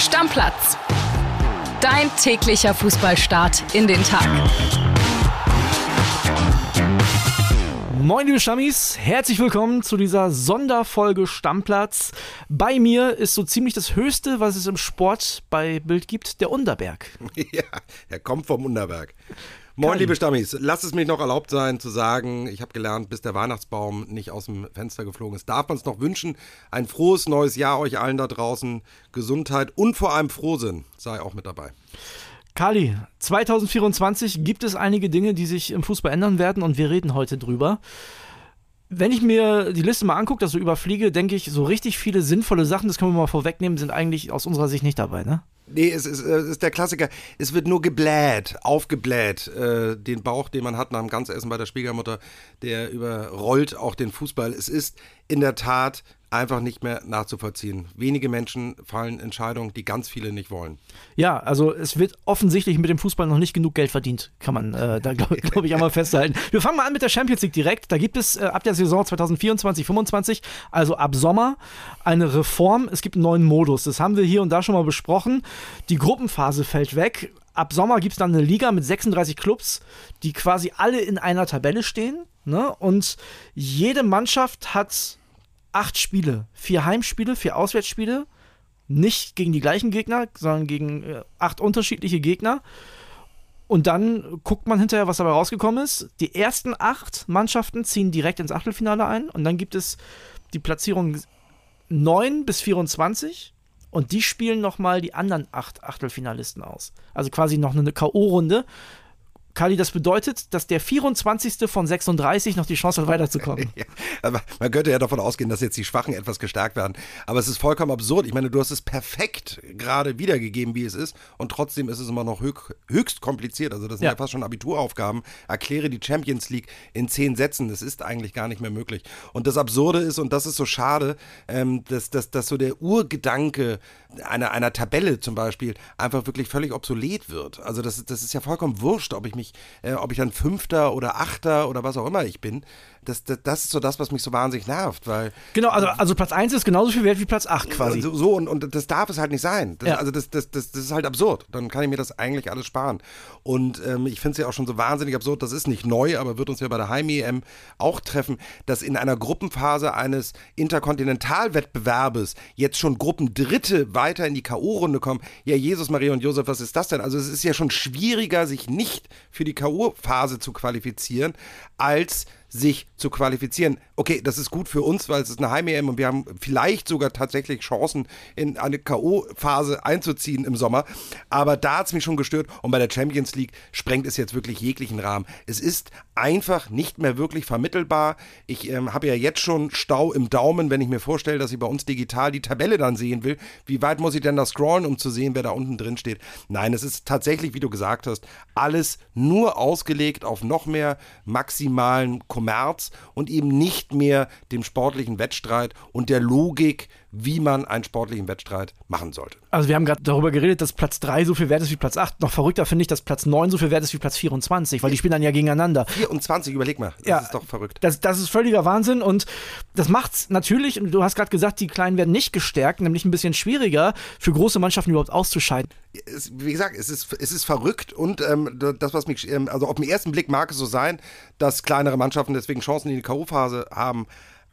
Stammplatz. Dein täglicher Fußballstart in den Tag. Moin liebe Stammis, herzlich willkommen zu dieser Sonderfolge Stammplatz. Bei mir ist so ziemlich das Höchste, was es im Sport bei Bild gibt, der Unterberg. Ja, er kommt vom Unterberg. Moin, liebe Stammis. Lass es mich noch erlaubt sein zu sagen, ich habe gelernt, bis der Weihnachtsbaum nicht aus dem Fenster geflogen ist, darf man es noch wünschen. Ein frohes neues Jahr euch allen da draußen. Gesundheit und vor allem Frohsinn sei auch mit dabei. Kali, 2024 gibt es einige Dinge, die sich im Fußball ändern werden und wir reden heute drüber. Wenn ich mir die Liste mal angucke, das so überfliege, denke ich, so richtig viele sinnvolle Sachen, das können wir mal vorwegnehmen, sind eigentlich aus unserer Sicht nicht dabei, ne? Nee, es ist, es ist der Klassiker. Es wird nur gebläht, aufgebläht. Äh, den Bauch, den man hat nach dem Ganzessen bei der Schwiegermutter, der überrollt auch den Fußball. Es ist in der Tat einfach nicht mehr nachzuvollziehen. Wenige Menschen fallen Entscheidungen, die ganz viele nicht wollen. Ja, also es wird offensichtlich mit dem Fußball noch nicht genug Geld verdient, kann man äh, da glaube glaub ich einmal festhalten. Wir fangen mal an mit der Champions League direkt. Da gibt es äh, ab der Saison 2024-25, also ab Sommer, eine Reform. Es gibt einen neuen Modus. Das haben wir hier und da schon mal besprochen. Die Gruppenphase fällt weg. Ab Sommer gibt es dann eine Liga mit 36 Clubs, die quasi alle in einer Tabelle stehen. Ne? Und jede Mannschaft hat acht Spiele. Vier Heimspiele, vier Auswärtsspiele. Nicht gegen die gleichen Gegner, sondern gegen äh, acht unterschiedliche Gegner. Und dann guckt man hinterher, was dabei rausgekommen ist. Die ersten acht Mannschaften ziehen direkt ins Achtelfinale ein. Und dann gibt es die Platzierung 9 bis 24. Und die spielen nochmal die anderen acht Achtelfinalisten aus. Also quasi noch eine K.O.-Runde. Kali, das bedeutet, dass der 24. von 36 noch die Chance hat, weiterzukommen. Ja, aber man könnte ja davon ausgehen, dass jetzt die Schwachen etwas gestärkt werden. Aber es ist vollkommen absurd. Ich meine, du hast es perfekt gerade wiedergegeben, wie es ist. Und trotzdem ist es immer noch höch, höchst kompliziert. Also, das sind ja. ja. fast schon Abituraufgaben. Erkläre die Champions League in zehn Sätzen. Das ist eigentlich gar nicht mehr möglich. Und das Absurde ist, und das ist so schade, ähm, dass, dass, dass so der Urgedanke einer, einer Tabelle zum Beispiel einfach wirklich völlig obsolet wird. Also, das, das ist ja vollkommen wurscht, ob ich mich, äh, ob ich dann Fünfter oder Achter oder was auch immer ich bin das, das, das, ist so das, was mich so wahnsinnig nervt, weil. Genau, also, also Platz 1 ist genauso viel wert wie Platz 8 quasi. So, so und, und das darf es halt nicht sein. Das, ja. Also das, das, das, das ist halt absurd. Dann kann ich mir das eigentlich alles sparen. Und ähm, ich finde es ja auch schon so wahnsinnig absurd, das ist nicht neu, aber wird uns ja bei der Heim-EM auch treffen, dass in einer Gruppenphase eines Interkontinentalwettbewerbes jetzt schon Gruppendritte weiter in die K.O.-Runde kommen. Ja, Jesus, Maria und Josef, was ist das denn? Also es ist ja schon schwieriger, sich nicht für die K.O.-Phase zu qualifizieren, als sich zu qualifizieren. Okay, das ist gut für uns, weil es ist eine Heim-EM und wir haben vielleicht sogar tatsächlich Chancen, in eine K.O.-Phase einzuziehen im Sommer. Aber da hat es mich schon gestört und bei der Champions League sprengt es jetzt wirklich jeglichen Rahmen. Es ist einfach nicht mehr wirklich vermittelbar. Ich ähm, habe ja jetzt schon Stau im Daumen, wenn ich mir vorstelle, dass ich bei uns digital die Tabelle dann sehen will. Wie weit muss ich denn da scrollen, um zu sehen, wer da unten drin steht? Nein, es ist tatsächlich, wie du gesagt hast, alles nur ausgelegt auf noch mehr maximalen Kom Kommerz und eben nicht mehr dem sportlichen Wettstreit und der Logik, wie man einen sportlichen Wettstreit machen sollte. Also wir haben gerade darüber geredet, dass Platz 3 so viel wert ist wie Platz 8. Noch verrückter finde ich, dass Platz 9 so viel wert ist wie Platz 24, weil die spielen dann ja gegeneinander. 24, überleg mal. Das ja, ist doch verrückt. Das, das ist völliger Wahnsinn und das macht es natürlich, und du hast gerade gesagt, die Kleinen werden nicht gestärkt, nämlich ein bisschen schwieriger für große Mannschaften überhaupt auszuscheiden. Es, wie gesagt, es ist, es ist verrückt und ähm, das, was mich, ähm, also auf den ersten Blick mag es so sein, dass kleinere Mannschaften deswegen Chancen in die K.O.-Phase haben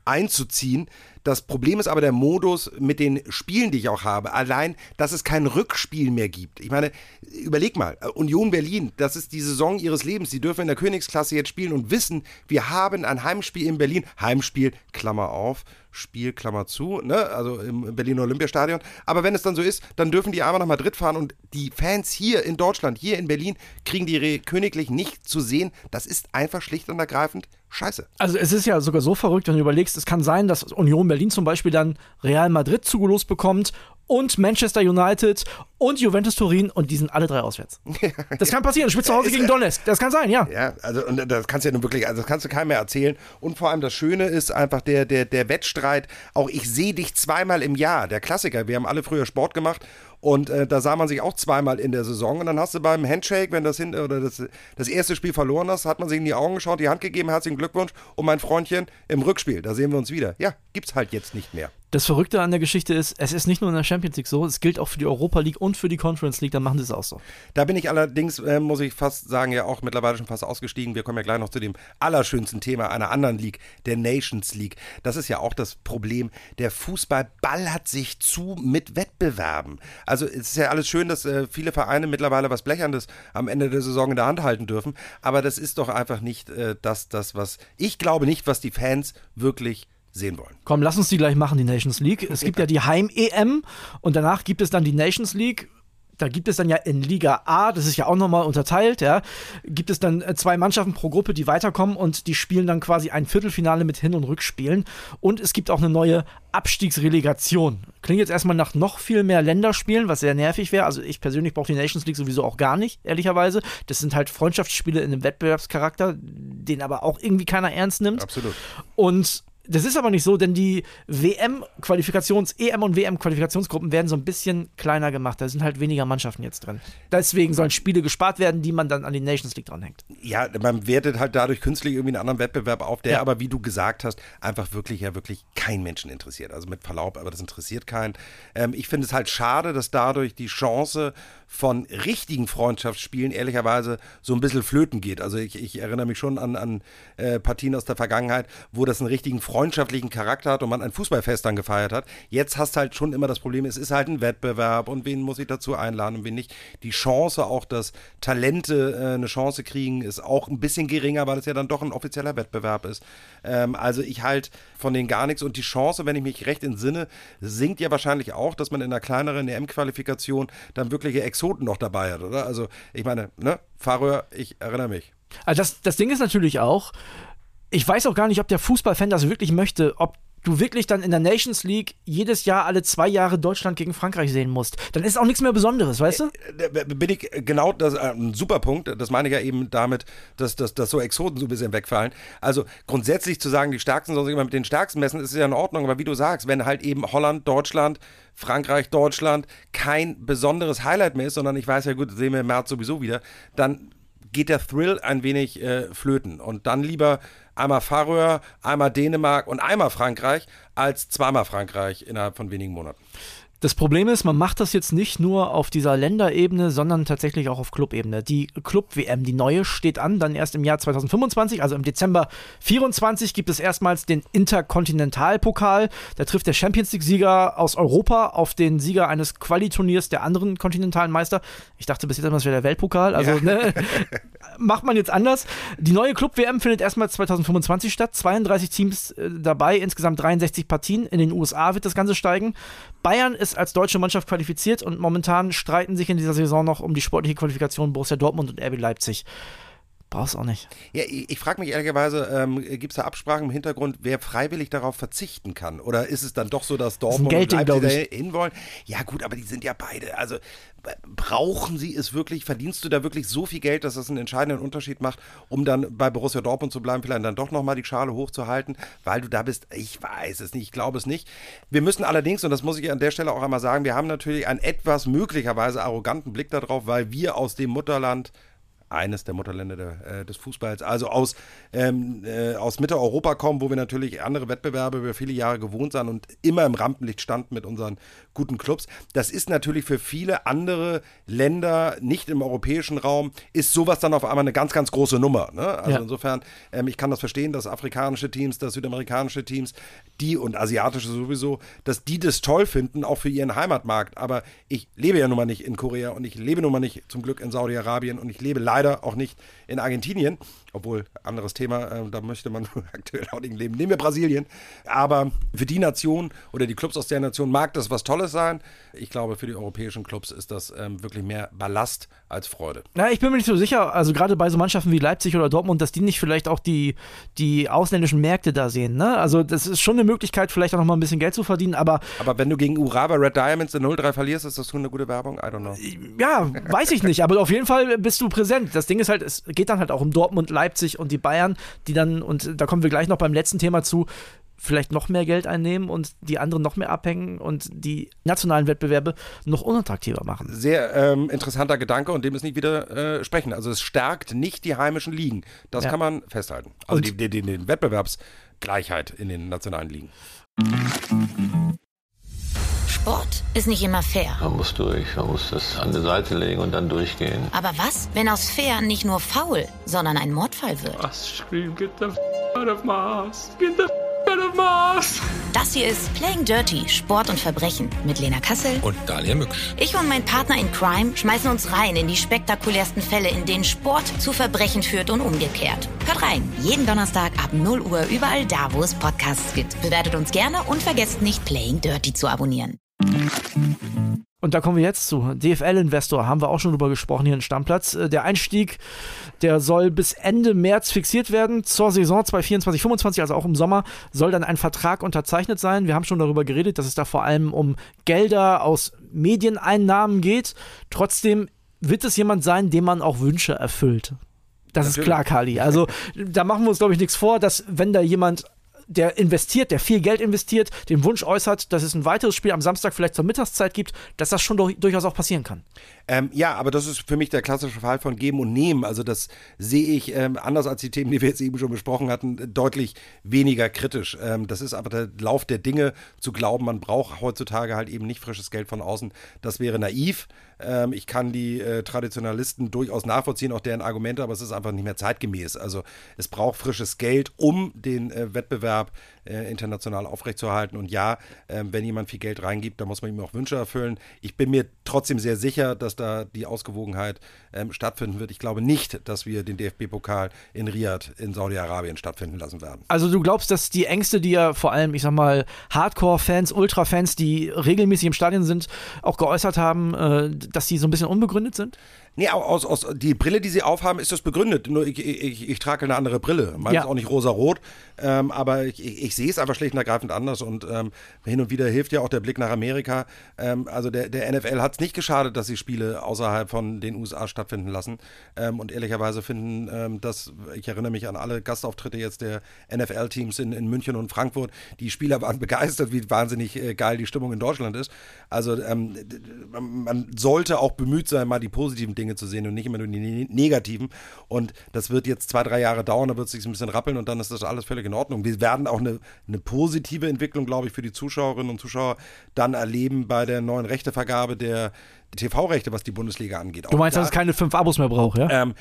einzuziehen. Das Problem ist aber der Modus mit den Spielen, die ich auch habe. Allein, dass es kein Rückspiel mehr gibt. Ich meine, überleg mal, Union Berlin, das ist die Saison ihres Lebens. Sie dürfen in der Königsklasse jetzt spielen und wissen, wir haben ein Heimspiel in Berlin. Heimspiel, Klammer auf, Spiel, Klammer zu, ne? also im Berliner Olympiastadion. Aber wenn es dann so ist, dann dürfen die einmal nach Madrid fahren und die Fans hier in Deutschland, hier in Berlin, kriegen die Königlich nicht zu sehen. Das ist einfach schlicht und ergreifend scheiße. Also es ist ja sogar so verrückt, wenn du überlegst, es kann sein, dass Union Berlin zum Beispiel dann Real Madrid zugelost bekommt und Manchester United und Juventus Turin und die sind alle drei auswärts. Das kann passieren. Spielst zu Hause gegen Donetsk. Das kann sein, ja. Ja, also und das kannst du ja nun wirklich, also das kannst du keinem mehr erzählen. Und vor allem das Schöne ist einfach der, der, der Wettstreit. Auch ich sehe dich zweimal im Jahr. Der Klassiker. Wir haben alle früher Sport gemacht und äh, da sah man sich auch zweimal in der Saison. Und dann hast du beim Handshake, wenn das hin oder das, das erste Spiel verloren hast, hat man sich in die Augen geschaut, die Hand gegeben, herzlichen Glückwunsch. Und mein Freundchen im Rückspiel, da sehen wir uns wieder. Ja, gibt's halt jetzt nicht mehr. Das Verrückte an der Geschichte ist, es ist nicht nur in der Champions League so, es gilt auch für die Europa League und für die Conference League, dann machen sie es auch so. Da bin ich allerdings, äh, muss ich fast sagen, ja auch mittlerweile schon fast ausgestiegen. Wir kommen ja gleich noch zu dem allerschönsten Thema einer anderen League, der Nations League. Das ist ja auch das Problem. Der Fußball ballert sich zu mit Wettbewerben. Also es ist ja alles schön, dass äh, viele Vereine mittlerweile was Blecherndes am Ende der Saison in der Hand halten dürfen, aber das ist doch einfach nicht äh, das, das, was ich glaube nicht, was die Fans wirklich sehen wollen. Komm, lass uns die gleich machen, die Nations League. Es gibt ja, die Heim-EM und danach gibt es dann die Nations League da gibt es dann ja in Liga A, das ist ja auch nochmal unterteilt, ja, gibt es dann äh, zwei Mannschaften pro Gruppe, die weiterkommen und die spielen dann quasi ein Viertelfinale mit Hin- und Rückspielen. Und es gibt auch eine neue Abstiegsrelegation. Klingt jetzt erstmal nach noch viel mehr Länderspielen, was sehr nervig wäre. Also ich persönlich brauche die Nations League sowieso auch gar nicht, ehrlicherweise. Das sind halt Freundschaftsspiele in einem Wettbewerbscharakter, den aber auch irgendwie keiner ernst nimmt. Absolut. Und das ist aber nicht so, denn die WM-Qualifikations-, EM- und WM-Qualifikationsgruppen werden so ein bisschen kleiner gemacht. Da sind halt weniger Mannschaften jetzt drin. Deswegen sollen Spiele gespart werden, die man dann an die Nations League dranhängt. Ja, man wertet halt dadurch künstlich irgendwie einen anderen Wettbewerb auf, der ja. aber, wie du gesagt hast, einfach wirklich ja wirklich kein Menschen interessiert. Also mit Verlaub, aber das interessiert keinen. Ähm, ich finde es halt schade, dass dadurch die Chance von richtigen Freundschaftsspielen ehrlicherweise so ein bisschen flöten geht. Also ich, ich erinnere mich schon an, an äh, Partien aus der Vergangenheit, wo das einen richtigen freundschaftlichen Charakter hat und man ein Fußballfest dann gefeiert hat. Jetzt hast halt schon immer das Problem, es ist halt ein Wettbewerb und wen muss ich dazu einladen und wen nicht. Die Chance auch, dass Talente äh, eine Chance kriegen, ist auch ein bisschen geringer, weil es ja dann doch ein offizieller Wettbewerb ist. Ähm, also ich halt von denen gar nichts und die Chance, wenn ich mich recht entsinne, sinkt ja wahrscheinlich auch, dass man in einer kleineren EM-Qualifikation dann wirkliche Exoten noch dabei hat, oder? Also ich meine, ne, Fahrer, ich erinnere mich. Also das, das Ding ist natürlich auch, ich weiß auch gar nicht, ob der Fußballfan das wirklich möchte, ob du wirklich dann in der Nations League jedes Jahr alle zwei Jahre Deutschland gegen Frankreich sehen musst, dann ist auch nichts mehr Besonderes, weißt du? Äh, bin ich genau das äh, ein super Punkt. Das meine ich ja eben damit, dass, dass, dass so Exoten so ein bisschen wegfallen. Also grundsätzlich zu sagen, die Stärksten sollen sich immer mit den Stärksten messen, ist ja in Ordnung. Aber wie du sagst, wenn halt eben Holland, Deutschland, Frankreich, Deutschland kein besonderes Highlight mehr ist, sondern ich weiß ja gut, sehen wir im März sowieso wieder, dann geht der Thrill ein wenig äh, flöten. Und dann lieber einmal Färöer, einmal Dänemark und einmal Frankreich als zweimal Frankreich innerhalb von wenigen Monaten. Das Problem ist, man macht das jetzt nicht nur auf dieser Länderebene, sondern tatsächlich auch auf Clubebene. Die Club-WM, die neue, steht an, dann erst im Jahr 2025, also im Dezember 24 gibt es erstmals den Interkontinentalpokal. Da trifft der Champions League-Sieger aus Europa auf den Sieger eines Qualiturniers der anderen kontinentalen Meister. Ich dachte bis jetzt immer, das wäre der Weltpokal, also ja. ne, macht man jetzt anders. Die neue Club-WM findet erstmals 2025 statt, 32 Teams äh, dabei, insgesamt 63 Partien. In den USA wird das Ganze steigen. Bayern ist als deutsche Mannschaft qualifiziert und momentan streiten sich in dieser Saison noch um die sportliche Qualifikation Borussia Dortmund und RB Leipzig. Brauchst auch nicht. Ja, ich, ich frage mich ehrlicherweise, ähm, gibt es da Absprachen im Hintergrund, wer freiwillig darauf verzichten kann? Oder ist es dann doch so, dass Dortmund das und Leipzig da hinwollen? Ja gut, aber die sind ja beide, also brauchen sie es wirklich? Verdienst du da wirklich so viel Geld, dass das einen entscheidenden Unterschied macht, um dann bei Borussia Dortmund zu bleiben, vielleicht dann doch nochmal die Schale hochzuhalten, weil du da bist? Ich weiß es nicht, ich glaube es nicht. Wir müssen allerdings, und das muss ich an der Stelle auch einmal sagen, wir haben natürlich einen etwas möglicherweise arroganten Blick darauf, weil wir aus dem Mutterland eines der Mutterländer der, äh, des Fußballs, also aus, ähm, äh, aus Mitteleuropa kommen, wo wir natürlich andere Wettbewerbe über viele Jahre gewohnt sind und immer im Rampenlicht standen mit unseren guten Clubs. Das ist natürlich für viele andere Länder, nicht im europäischen Raum, ist sowas dann auf einmal eine ganz, ganz große Nummer. Ne? Also ja. insofern, ähm, ich kann das verstehen, dass afrikanische Teams, dass südamerikanische Teams, die und asiatische sowieso, dass die das toll finden, auch für ihren Heimatmarkt. Aber ich lebe ja nun mal nicht in Korea und ich lebe nun mal nicht zum Glück in Saudi-Arabien und ich lebe leider leider auch nicht in Argentinien, obwohl anderes Thema, äh, da möchte man aktuell auch nicht leben. Nehmen wir Brasilien. Aber für die Nation oder die Clubs aus der Nation mag das was Tolles sein. Ich glaube, für die europäischen Clubs ist das ähm, wirklich mehr Ballast als Freude. Ja, ich bin mir nicht so sicher, also gerade bei so Mannschaften wie Leipzig oder Dortmund, dass die nicht vielleicht auch die, die ausländischen Märkte da sehen. Ne? Also das ist schon eine Möglichkeit, vielleicht auch noch mal ein bisschen Geld zu verdienen, aber... Aber wenn du gegen Urawa Red Diamonds in 0-3 verlierst, ist das schon eine gute Werbung? I don't know. Ja, weiß ich nicht, aber auf jeden Fall bist du präsent. Das Ding ist halt, es geht dann halt auch um Dortmund, Leipzig und die Bayern, die dann, und da kommen wir gleich noch beim letzten Thema zu, vielleicht noch mehr Geld einnehmen und die anderen noch mehr abhängen und die nationalen Wettbewerbe noch unattraktiver machen. Sehr ähm, interessanter Gedanke und dem ist nicht widersprechen. Äh, also es stärkt nicht die heimischen Ligen. Das ja. kann man festhalten. Also die, die, die, die Wettbewerbsgleichheit in den nationalen Ligen. Sport ist nicht immer fair. Man muss durch, man muss das an die Seite legen und dann durchgehen. Aber was, wenn aus fair nicht nur faul, sondern ein Mordfall wird? Was scream, get the f out of Mars, get the f out of Mars. Das hier ist Playing Dirty, Sport und Verbrechen mit Lena Kassel und Daniel Mücksch. Ich und mein Partner in Crime schmeißen uns rein in die spektakulärsten Fälle, in denen Sport zu Verbrechen führt und umgekehrt. Hört rein, jeden Donnerstag ab 0 Uhr überall da, wo es Podcasts gibt. Bewertet uns gerne und vergesst nicht Playing Dirty zu abonnieren. Und da kommen wir jetzt zu. DFL-Investor haben wir auch schon drüber gesprochen hier im Stammplatz. Äh, der Einstieg, der soll bis Ende März fixiert werden. Zur Saison 2024, 25, also auch im Sommer, soll dann ein Vertrag unterzeichnet sein. Wir haben schon darüber geredet, dass es da vor allem um Gelder aus Medieneinnahmen geht. Trotzdem wird es jemand sein, dem man auch Wünsche erfüllt. Das Natürlich. ist klar, Kali. Also da machen wir uns, glaube ich, nichts vor, dass wenn da jemand der investiert, der viel Geld investiert, den Wunsch äußert, dass es ein weiteres Spiel am Samstag vielleicht zur Mittagszeit gibt, dass das schon durchaus auch passieren kann. Ähm, ja, aber das ist für mich der klassische Fall von Geben und Nehmen. Also das sehe ich ähm, anders als die Themen, die wir jetzt eben schon besprochen hatten, deutlich weniger kritisch. Ähm, das ist aber der Lauf der Dinge, zu glauben, man braucht heutzutage halt eben nicht frisches Geld von außen. Das wäre naiv. Ähm, ich kann die äh, Traditionalisten durchaus nachvollziehen, auch deren Argumente, aber es ist einfach nicht mehr zeitgemäß. Also es braucht frisches Geld, um den äh, Wettbewerb äh, international aufrechtzuerhalten. Und ja, äh, wenn jemand viel Geld reingibt, dann muss man ihm auch Wünsche erfüllen. Ich bin mir trotzdem sehr sicher, dass da die Ausgewogenheit ähm, stattfinden wird. Ich glaube nicht, dass wir den DFB-Pokal in Riyadh in Saudi-Arabien stattfinden lassen werden. Also du glaubst, dass die Ängste, die ja vor allem, ich sag mal, Hardcore-Fans, Ultra-Fans, die regelmäßig im Stadion sind, auch geäußert haben, äh, dass die so ein bisschen unbegründet sind? Nee, aus, aus die Brille, die sie aufhaben, ist das begründet. Nur ich, ich, ich trage eine andere Brille. Meine ja. ist auch nicht rosa-rot, ähm, aber ich, ich, ich, sehe es einfach schlicht und ergreifend anders. Und ähm, hin und wieder hilft ja auch der Blick nach Amerika. Ähm, also der, der NFL hat es nicht geschadet, dass sie Spiele außerhalb von den USA stattfinden lassen. Ähm, und ehrlicherweise finden ähm, das, ich erinnere mich an alle Gastauftritte jetzt der NFL-Teams in, in München und Frankfurt. Die Spieler waren begeistert, wie wahnsinnig äh, geil die Stimmung in Deutschland ist. Also ähm, man sollte auch bemüht sein, mal die positiven Dinge Dinge zu sehen und nicht immer nur die ne-, negativen. Und das wird jetzt zwei, drei Jahre dauern, da wird es sich ein bisschen rappeln und dann ist das alles völlig in Ordnung. Wir werden auch eine, eine positive Entwicklung, glaube ich, für die Zuschauerinnen und Zuschauer dann erleben bei der neuen Rechtevergabe der TV-Rechte, was die Bundesliga angeht. Du meinst, da, dass es keine fünf Abos mehr braucht, ja? Ähm,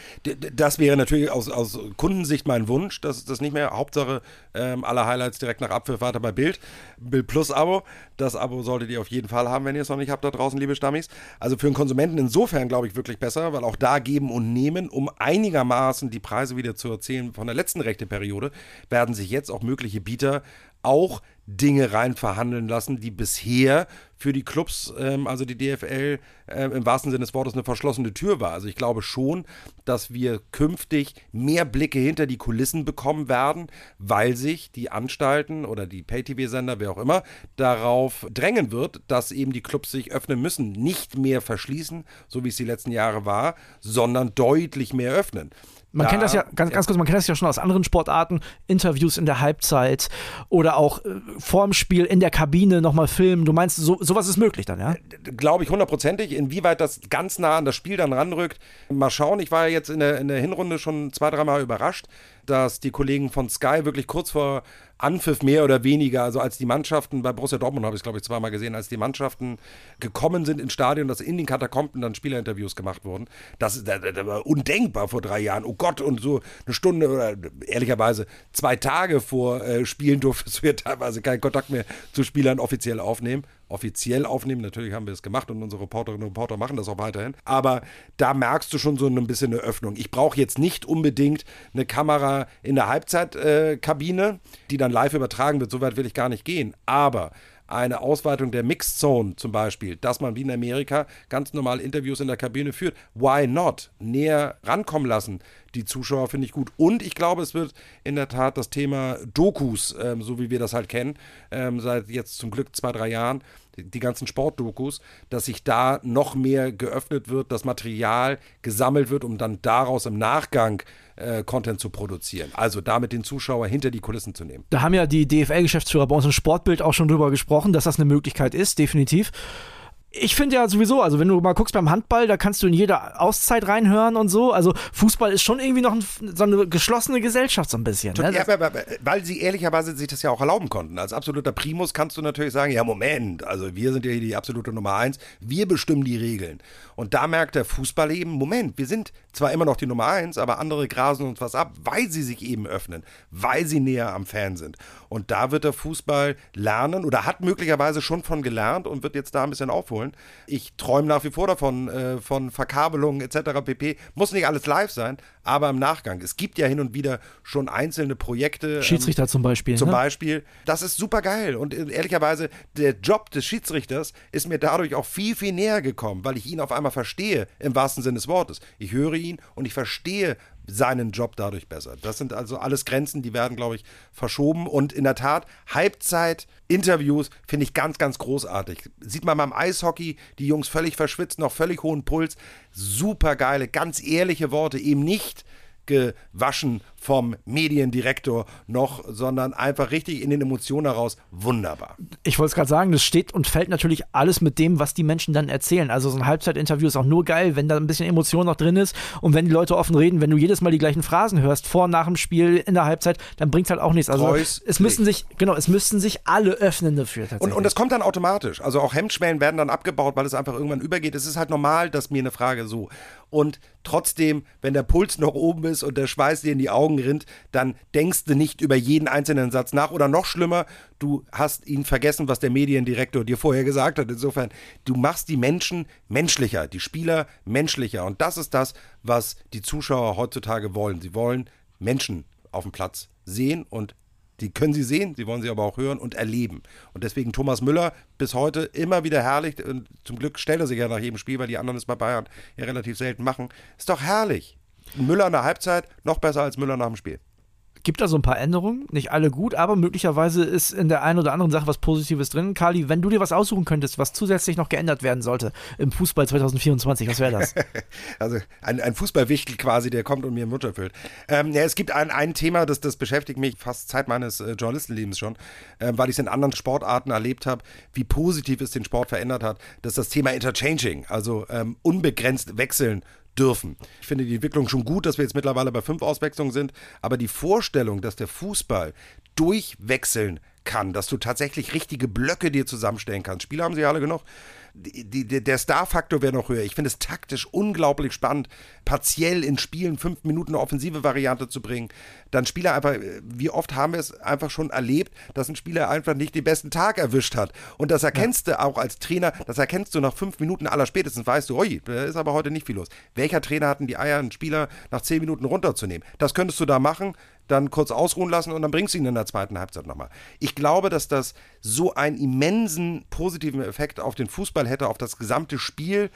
das wäre natürlich aus, aus Kundensicht mein Wunsch, dass das nicht mehr Hauptsache ähm, alle Highlights direkt nach Abpfiff weiter bei Bild. Bild Plus Abo. Das Abo solltet ihr auf jeden Fall haben, wenn ihr es noch nicht habt da draußen, liebe Stammis. Also für einen Konsumenten insofern, glaube ich, wirklich besser, weil auch da geben und nehmen, um einigermaßen die Preise wieder zu erzählen von der letzten Rechteperiode, werden sich jetzt auch mögliche Bieter auch Dinge rein verhandeln lassen, die bisher für die Clubs, ähm, also die DFL, äh, im wahrsten Sinne des Wortes eine verschlossene Tür war. Also ich glaube schon, dass wir künftig mehr Blicke hinter die Kulissen bekommen werden, weil sich die Anstalten oder die Pay-TV-Sender, wer auch immer, darauf drängen wird, dass eben die Clubs sich öffnen müssen. Nicht mehr verschließen, so wie es die letzten Jahre war, sondern deutlich mehr öffnen. Man ja, kennt das ja, ganz, ganz kurz, man kennt das ja schon aus anderen Sportarten, Interviews in der Halbzeit oder auch äh, vorm Spiel in der Kabine nochmal filmen. Du meinst, so, sowas ist möglich dann, ja? Äh, glaube ich hundertprozentig. Inwieweit das ganz nah an das Spiel dann ranrückt, mal schauen. Ich war ja jetzt in der, in der Hinrunde schon zwei, dreimal überrascht, dass die Kollegen von Sky wirklich kurz vor Anpfiff mehr oder weniger, also als die Mannschaften, bei Borussia Dortmund habe ich es glaube ich zweimal gesehen, als die Mannschaften gekommen sind ins Stadion, dass in den Katakomben dann Spielerinterviews gemacht wurden. Das, das, war undenkbar vor drei Jahren. Oh Gott, und so eine Stunde oder ehrlicherweise zwei Tage vor äh, Spielen durftest du ja teilweise keinen Kontakt mehr zu Spielern offiziell aufnehmen offiziell aufnehmen. Natürlich haben wir es gemacht und unsere Reporterinnen und Reporter machen das auch weiterhin. Aber da merkst du schon so ein bisschen eine Öffnung. Ich brauche jetzt nicht unbedingt eine Kamera in der Halbzeitkabine, die dann live übertragen wird. So weit will ich gar nicht gehen. Aber eine Ausweitung der Mixed Zone zum Beispiel, dass man wie in Amerika ganz normal Interviews in der Kabine führt. Why not? Näher rankommen lassen. Die Zuschauer finde ich gut. Und ich glaube, es wird in der Tat das Thema Dokus, ähm, so wie wir das halt kennen, ähm, seit jetzt zum Glück zwei, drei Jahren, die ganzen Sportdokus, dass sich da noch mehr geöffnet wird, das Material gesammelt wird, um dann daraus im Nachgang äh, Content zu produzieren. Also damit den Zuschauer hinter die Kulissen zu nehmen. Da haben ja die DFL-Geschäftsführer bei uns im Sportbild auch schon drüber gesprochen, dass das eine Möglichkeit ist, definitiv ich finde ja sowieso, also wenn du mal guckst beim Handball, da kannst du in jeder Auszeit reinhören und so. Also Fußball ist schon irgendwie noch ein, so eine geschlossene Gesellschaft so ein bisschen. Ne? Ja, aber, aber, weil sie ehrlicherweise sich das ja auch erlauben konnten. Als absoluter Primus kannst du natürlich sagen, ja Moment, also wir sind ja hier die absolute Nummer eins, wir bestimmen die Regeln. Und da merkt der Fußball eben, Moment, wir sind zwar immer noch die Nummer eins, aber andere grasen uns was ab, weil sie sich eben öffnen, weil sie näher am Fan sind. Und da wird der Fußball lernen oder hat möglicherweise schon von gelernt und wird jetzt da ein bisschen aufholen. Ich träume nach wie vor davon, äh, von Verkabelungen etc. pp. Muss nicht alles live sein, aber im Nachgang. Es gibt ja hin und wieder schon einzelne Projekte. Ähm, Schiedsrichter ähm, zum Beispiel. Zum ne? Beispiel. Das ist super geil. Und äh, ehrlicherweise, der Job des Schiedsrichters ist mir dadurch auch viel, viel näher gekommen, weil ich ihn auf einmal verstehe, im wahrsten Sinne des Wortes. Ich höre ihn und ich verstehe, seinen Job dadurch besser. Das sind also alles Grenzen, die werden, glaube ich, verschoben. Und in der Tat, Halbzeit-Interviews finde ich ganz, ganz großartig. Sieht man beim Eishockey, die Jungs völlig verschwitzt, noch völlig hohen Puls. Super geile, ganz ehrliche Worte, eben nicht gewaschen vom Mediendirektor noch, sondern einfach richtig in den Emotionen heraus. Wunderbar. Ich wollte es gerade sagen, das steht und fällt natürlich alles mit dem, was die Menschen dann erzählen. Also so ein Halbzeitinterview ist auch nur geil, wenn da ein bisschen Emotion noch drin ist und wenn die Leute offen reden, wenn du jedes Mal die gleichen Phrasen hörst, vor nach dem Spiel, in der Halbzeit, dann bringt es halt auch nichts. Also Treus es müssten sich, genau, es müssten sich alle öffnen dafür. Und, und das kommt dann automatisch. Also auch Hemmschwellen werden dann abgebaut, weil es einfach irgendwann übergeht. Es ist halt normal, dass mir eine Frage so. Und trotzdem, wenn der Puls noch oben ist und der Schweiß dir in die Augen rinnt, dann denkst du nicht über jeden einzelnen Satz nach. Oder noch schlimmer, du hast ihn vergessen, was der Mediendirektor dir vorher gesagt hat. Insofern, du machst die Menschen menschlicher, die Spieler menschlicher. Und das ist das, was die Zuschauer heutzutage wollen. Sie wollen Menschen auf dem Platz sehen und die können sie sehen, sie wollen sie aber auch hören und erleben. Und deswegen Thomas Müller bis heute immer wieder herrlich. Und zum Glück stellt er sich ja nach jedem Spiel, weil die anderen es bei Bayern ja relativ selten machen. Ist doch herrlich. Müller in der Halbzeit noch besser als Müller nach dem Spiel gibt da so ein paar Änderungen, nicht alle gut, aber möglicherweise ist in der einen oder anderen Sache was Positives drin. Kali, wenn du dir was aussuchen könntest, was zusätzlich noch geändert werden sollte im Fußball 2024, was wäre das? also ein, ein Fußballwichtel quasi, der kommt und mir im Mund erfüllt. Ähm, ja, es gibt ein, ein Thema, das, das beschäftigt mich fast Zeit meines äh, Journalistenlebens schon, äh, weil ich es in anderen Sportarten erlebt habe, wie positiv es den Sport verändert hat. Das ist das Thema Interchanging, also ähm, unbegrenzt wechseln dürfen. Ich finde die Entwicklung schon gut, dass wir jetzt mittlerweile bei fünf Auswechslungen sind, aber die Vorstellung, dass der Fußball durchwechseln kann, dass du tatsächlich richtige Blöcke dir zusammenstellen kannst. Spieler haben sie alle genug die, die, der Star-Faktor wäre noch höher. Ich finde es taktisch unglaublich spannend, partiell in Spielen fünf Minuten eine offensive Variante zu bringen. Dann Spieler einfach, wie oft haben wir es einfach schon erlebt, dass ein Spieler einfach nicht den besten Tag erwischt hat. Und das erkennst ja. du auch als Trainer, das erkennst du nach fünf Minuten aller spätestens, weißt du, oi, da ist aber heute nicht viel los. Welcher Trainer hatten die Eier, einen Spieler nach zehn Minuten runterzunehmen? Das könntest du da machen dann kurz ausruhen lassen und dann bringst du ihn in der zweiten Halbzeit nochmal. Ich glaube, dass das so einen immensen positiven Effekt auf den Fußball hätte, auf das gesamte Spiel.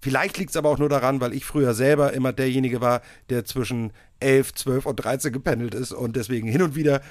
Vielleicht liegt es aber auch nur daran, weil ich früher selber immer derjenige war, der zwischen 11, 12 und 13 gependelt ist und deswegen hin und wieder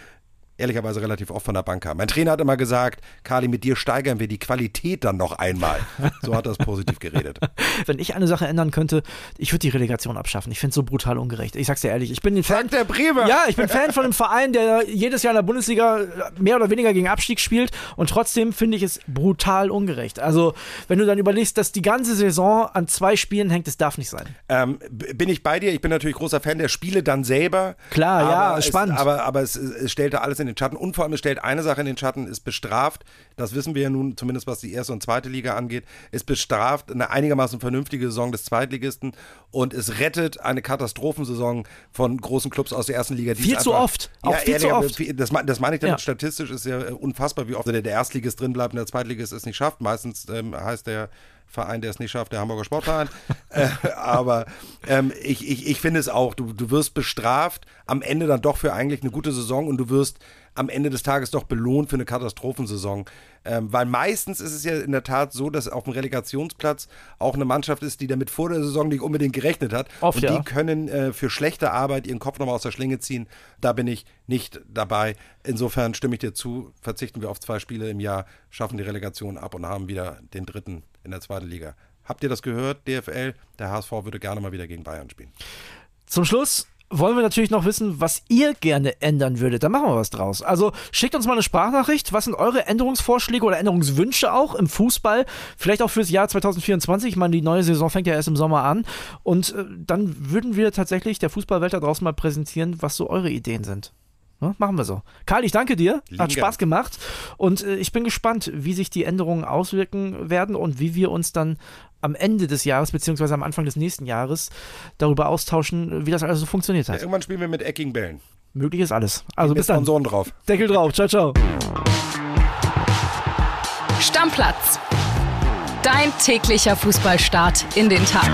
ehrlicherweise relativ oft von der Bank kam. Mein Trainer hat immer gesagt, Kali, mit dir steigern wir die Qualität dann noch einmal. So hat er es positiv geredet. Wenn ich eine Sache ändern könnte, ich würde die Relegation abschaffen. Ich finde es so brutal ungerecht. Ich sag's dir ehrlich, ich bin ein Fan. der Bremer. Ja, ich bin Fan von einem Verein, der jedes Jahr in der Bundesliga mehr oder weniger gegen Abstieg spielt und trotzdem finde ich es brutal ungerecht. Also, wenn du dann überlegst, dass die ganze Saison an zwei Spielen hängt, das darf nicht sein. Ähm, bin ich bei dir? Ich bin natürlich großer Fan der Spiele dann selber. Klar, ja, spannend. Es, aber, aber es, es stellte alles in den Schatten. Und vor allem, es stellt eine Sache in den Schatten, ist bestraft, das wissen wir ja nun, zumindest was die erste und zweite Liga angeht, ist bestraft eine einigermaßen vernünftige Saison des Zweitligisten und es rettet eine Katastrophensaison von großen Clubs aus der ersten Liga. Viel zu einfach, oft. Auch ja, viel zu oft. Das, das meine ich damit ja. statistisch, ist ja unfassbar, wie oft der Erstligist drin bleibt und der Zweitligist es nicht schafft. Meistens ähm, heißt der Verein, der es nicht schafft, der Hamburger Sportverein. äh, aber ähm, ich, ich, ich finde es auch, du, du wirst bestraft, am Ende dann doch für eigentlich eine gute Saison und du wirst am Ende des Tages doch belohnt für eine Katastrophensaison. Ähm, weil meistens ist es ja in der Tat so, dass auf dem Relegationsplatz auch eine Mannschaft ist, die damit vor der Saison nicht unbedingt gerechnet hat. Oft, und die ja. können äh, für schlechte Arbeit ihren Kopf nochmal aus der Schlinge ziehen. Da bin ich nicht dabei. Insofern stimme ich dir zu, verzichten wir auf zwei Spiele im Jahr, schaffen die Relegation ab und haben wieder den dritten in der zweiten Liga. Habt ihr das gehört, DFL? Der HSV würde gerne mal wieder gegen Bayern spielen. Zum Schluss wollen wir natürlich noch wissen, was ihr gerne ändern würdet. Da machen wir was draus. Also schickt uns mal eine Sprachnachricht. Was sind eure Änderungsvorschläge oder Änderungswünsche auch im Fußball? Vielleicht auch fürs Jahr 2024. Ich meine, die neue Saison fängt ja erst im Sommer an. Und äh, dann würden wir tatsächlich der Fußballwelt da draußen mal präsentieren, was so eure Ideen sind. Ja, machen wir so. Karl, ich danke dir. Lieben Hat Spaß gemacht. Und äh, ich bin gespannt, wie sich die Änderungen auswirken werden und wie wir uns dann am Ende des Jahres, beziehungsweise am Anfang des nächsten Jahres, darüber austauschen, wie das alles so funktioniert hat. Ja, irgendwann spielen wir mit eckigen Bällen. Möglich ist alles. Also bis dann. Sponsoren drauf. Deckel drauf. Ciao, ciao. Stammplatz. Dein täglicher Fußballstart in den Tag.